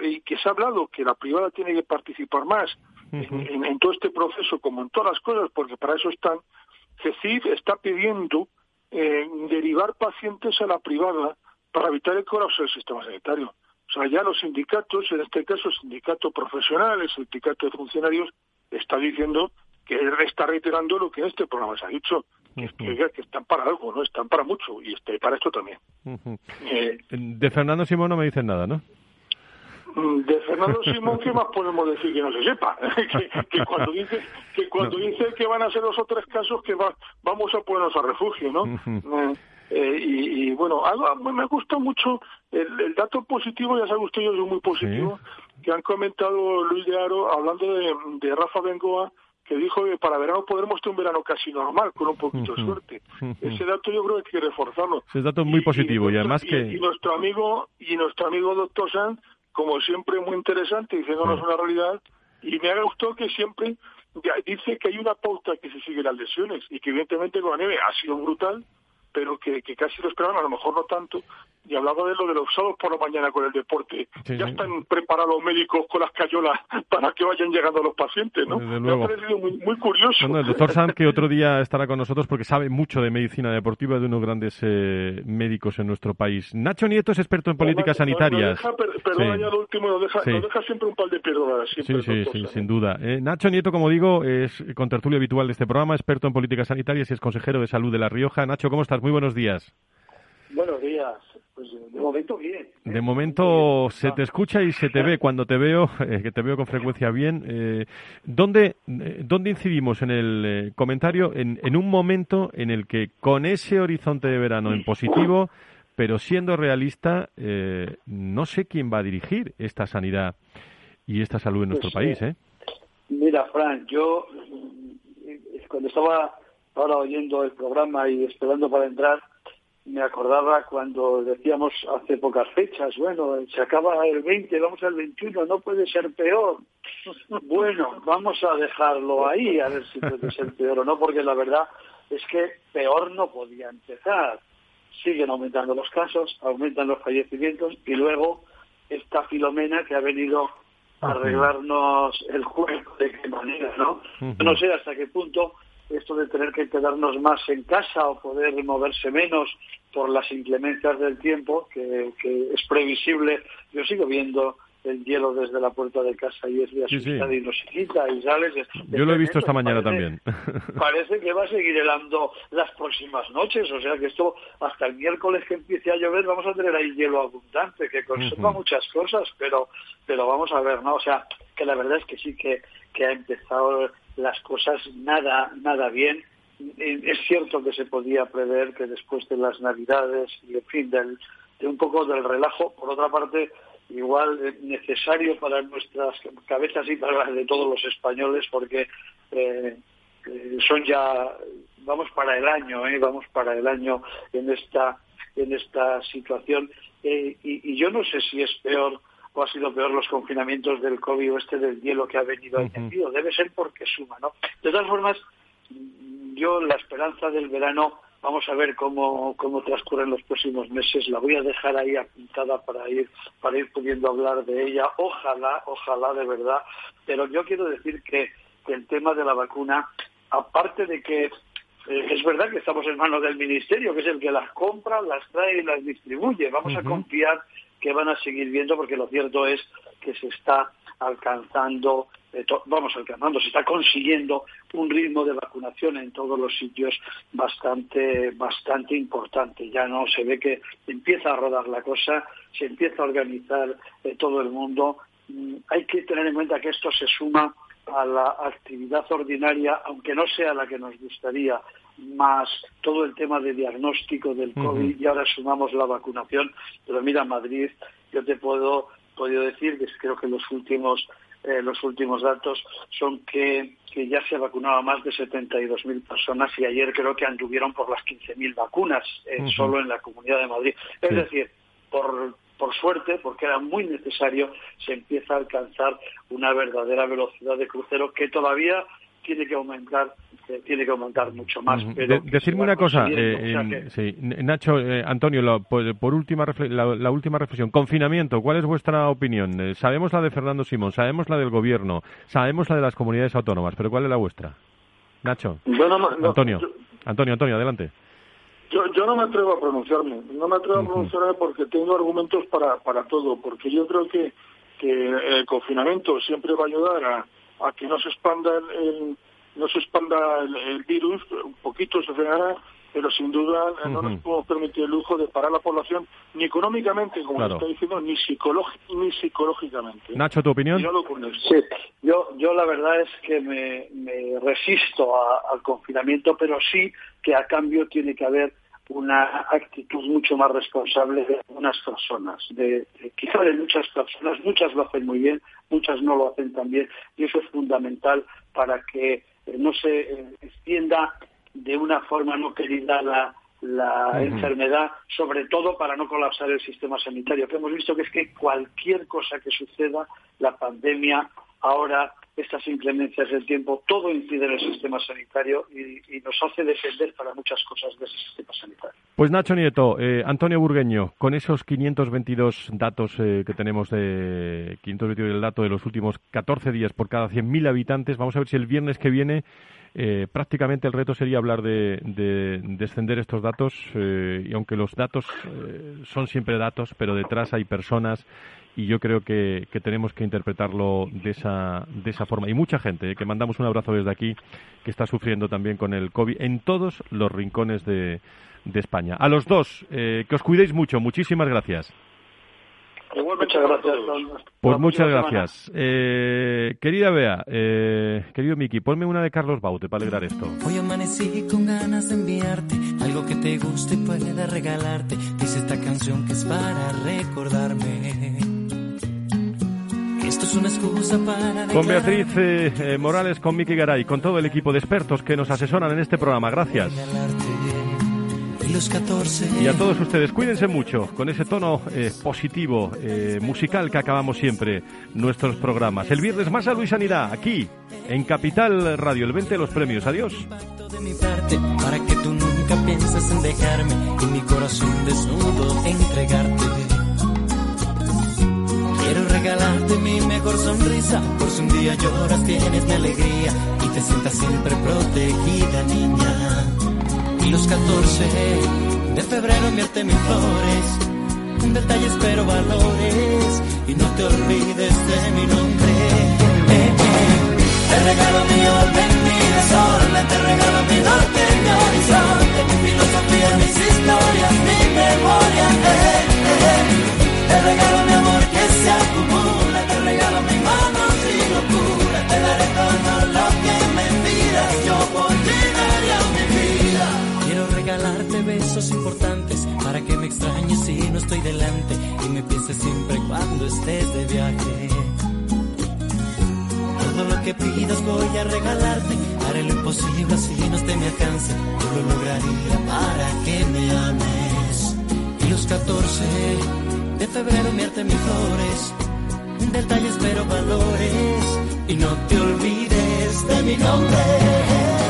y que se ha hablado que la privada tiene que participar más en, todo este proceso como en todas las cosas porque para eso están. CESIF está pidiendo eh, derivar pacientes a la privada para evitar el colapso del sistema sanitario. Ya los sindicatos, en este caso el sindicato profesional, el sindicato de funcionarios, está diciendo que está reiterando lo que en este programa se ha dicho, que, que, están para algo, no están para mucho, y este, para esto también. Eh, de Fernando Simón no me dicen nada, ¿no? Mm, de Fernando Simón, ¿qué más podemos decir que no se sepa? *laughs* que, cuando dice que cuando dice que van a ser los otros casos que vamos a ponernos a refugio, ¿no? Eh, y, bueno, algo, me gusta mucho el, dato positivo, ya sabe usted, yo soy muy positivo, que han comentado Luis de Aro hablando de, Rafa Bengoa, que dijo que para verano podremos tener un verano casi normal, con un poquito de suerte. *laughs* Ese dato yo creo que hay que reforzarlo. Ese dato es muy positivo y, además que... Y, nuestro amigo, y nuestro amigo doctor Sanz, como siempre muy interesante, diciéndonos una realidad, y me ha gustado que siempre dice que hay una pauta que se sigue las lesiones y que evidentemente con la nieve ha sido brutal, pero que, casi lo esperaban, a lo mejor no tanto, y hablaba de lo de los sábados por la mañana con el deporte. ya están preparados los médicos con las cayolas *laughs* para que vayan llegando los pacientes, ¿no? Me ha parecido muy, curioso. el doctor Sanz, que otro día estará con nosotros porque sabe mucho de medicina deportiva, de unos grandes eh, médicos en nuestro país. Nacho Nieto es experto en políticas sanitarias. perdona ya lo último, nos deja, siempre un par de píldoras. Sí, sí, sí, sin duda. Eh, Nacho Nieto, como digo, es contertulio habitual de este programa, experto en políticas sanitarias y es consejero de salud de La Rioja. Nacho, ¿cómo estás? Muy buenos días. Buenos días. Pues de momento bien. ¿eh? De momento se te escucha y se te ve cuando te veo, *laughs* eh, que te veo con frecuencia bien. Eh, ¿dónde, ¿Dónde incidimos en el comentario? En, en un momento en el que con ese horizonte de verano en positivo, pero siendo realista, no sé quién va a dirigir esta sanidad y esta salud en nuestro pues, país. Mira, Fran, yo cuando estaba ahora oyendo el programa y esperando para entrar, me acordaba cuando decíamos hace pocas fechas, bueno, se acaba el 20, vamos al 21, no puede ser peor. Bueno, vamos a dejarlo ahí, a ver si puede ser peor o no, porque la verdad es que peor no podía empezar. Siguen aumentando los casos, aumentan los fallecimientos y luego esta Filomena que ha venido a arreglarnos el juego de qué manera, ¿no? No sé hasta qué punto esto de tener que quedarnos más en casa o poder moverse menos por las inclemencias del tiempo, que, es previsible. Yo sigo viendo el hielo desde la puerta de casa y es de asustar y no se quita y sales. Yo lo he visto esta mañana también. *laughs* Parece que va a seguir helando las próximas noches, o sea que esto hasta el miércoles que empiece a llover vamos a tener ahí hielo abundante que conserva muchas cosas, pero pero vamos a ver, ¿no? O sea, que la verdad es que sí que, que ha empezado las cosas nada nada bien. Eh, es cierto que se podía prever que después de las Navidades y en fin del, de un poco del relajo, por otra parte, igual necesario para nuestras cabezas y para las de todos los españoles, porque eh, eh, son ya, vamos para el año, ¿eh? vamos para el año en esta, en esta situación. y, y, yo no sé si es peor o ha sido peor los confinamientos del COVID o este del hielo que ha venido añadido. Debe ser porque suma, ¿no? De todas formas, yo la esperanza del verano Vamos a ver cómo, cómo transcurren los próximos meses. La voy a dejar ahí apuntada para ir, para ir pudiendo hablar de ella. Ojalá, ojalá de verdad. Pero yo quiero decir que, el tema de la vacuna, aparte de que eh, es verdad que estamos en manos del Ministerio, que es el que las compra, las trae y las distribuye. Vamos a confiar que van a seguir viendo, porque lo cierto es que se está alcanzando, eh, vamos alcanzando, se está consiguiendo un ritmo de vacunación en todos los sitios bastante, bastante importante. Ya no se ve que empieza a rodar la cosa, se empieza a organizar eh, todo el mundo. Mm, hay que tener en cuenta que esto se suma a la actividad ordinaria, aunque no sea la que nos gustaría, más todo el tema de diagnóstico del COVID y ahora sumamos la vacunación. Pero mira, Madrid, yo te puedo podido decir, que creo que los últimos eh, los últimos datos son que, que ya se ha vacunado a más de 72.000 personas y ayer creo que anduvieron por las 15.000 vacunas eh, solo en la Comunidad de Madrid. Es decir, por, por suerte, porque era muy necesario, se empieza a alcanzar una verdadera velocidad de crucero que todavía tiene que aumentar tiene que aumentar mucho más. Pero decirme una cosa, eh, Nacho, eh, Antonio, por, última la, última reflexión, confinamiento, ¿cuál es vuestra opinión? Eh, sabemos la de Fernando Simón, sabemos la del gobierno, sabemos la de las comunidades autónomas, pero ¿cuál es la vuestra? Nacho, Antonio, Antonio, Antonio, adelante. Yo, yo no me atrevo a pronunciarme, no me atrevo a pronunciarme porque tengo argumentos para, para todo, porque yo creo que, que el confinamiento siempre va a ayudar a, a que no se expanda el, no se expanda el, virus, un poquito se frenará, pero sin duda no nos podemos permitir el lujo de parar la población ni económicamente, como claro. está diciendo, ni, ni psicológicamente. Nacho, ¿tu opinión? Sí, yo, yo la verdad es que me, resisto al confinamiento, pero sí que a cambio tiene que haber una actitud mucho más responsable de algunas personas, de, quizá de muchas personas, muchas lo hacen muy bien, muchas no lo hacen tan bien, y eso es fundamental para que eh, no se eh, extienda de una forma no querida la, la enfermedad, sobre todo para no colapsar el sistema sanitario. Que hemos visto que es que cualquier cosa que suceda, la pandemia, ahora estas inclemencias del tiempo, todo incide en el sistema sanitario y, nos hace defender para muchas cosas de ese sistema sanitario. Pues Nacho Nieto, eh, Antonio Burgueño, con esos 522 datos eh, que tenemos de 522 el dato de los últimos 14 días por cada 100.000 habitantes, vamos a ver si el viernes que viene eh, prácticamente el reto sería hablar de, descender estos datos y aunque los datos son siempre datos, pero detrás hay personas y yo creo que, tenemos que interpretarlo de esa, de esa forma. Y mucha gente, eh, que mandamos un abrazo desde aquí, que está sufriendo también con el COVID en todos los rincones de, de España. A los dos, eh, que os cuidéis mucho. Muchísimas gracias. Muchas gracias. Pues muchas gracias. Eh, querida Bea, querido Miki, ponme una de Carlos Baute para alegrar esto. Hoy amanecí con ganas de enviarte algo que te guste y pueda regalarte. Dice esta canción que es para recordarme con Beatriz eh, eh, Morales, con Miki Garay, con todo el equipo de expertos que nos asesoran en este programa. Gracias. Y a todos ustedes, cuídense mucho con ese tono eh, positivo, musical que acabamos siempre nuestros programas. El viernes más a Luis Sanidad, aquí, en Capital Radio, el 20 de los premios. Adiós. para que tú nunca pienses en dejarme y mi corazón desnudo entregarte. Regalarte mi mejor sonrisa, por si un día lloras tienes mi alegría y te sientas siempre protegida, niña. Y los 14 de febrero enviarte mis flores, detalles pero valores y no te olvides de mi nombre. Eh, eh. Te regalo mi orden, mi desorden, te regalo mi norte, mi horizonte, mi filosofía, mis historias, mi memoria. Eh, te regalo mi amor que Quiero regalarte besos importantes para que me extrañes si no estoy delante y me pienses siempre cuando estés de viaje. Todo lo que pidas voy a regalarte, haré lo imposible así no esté mi alcance, yo lo lograría para que me ames. Y los 14 de febrero mierte mis flores, detalles pero valores, y no te olvides de mi nombre.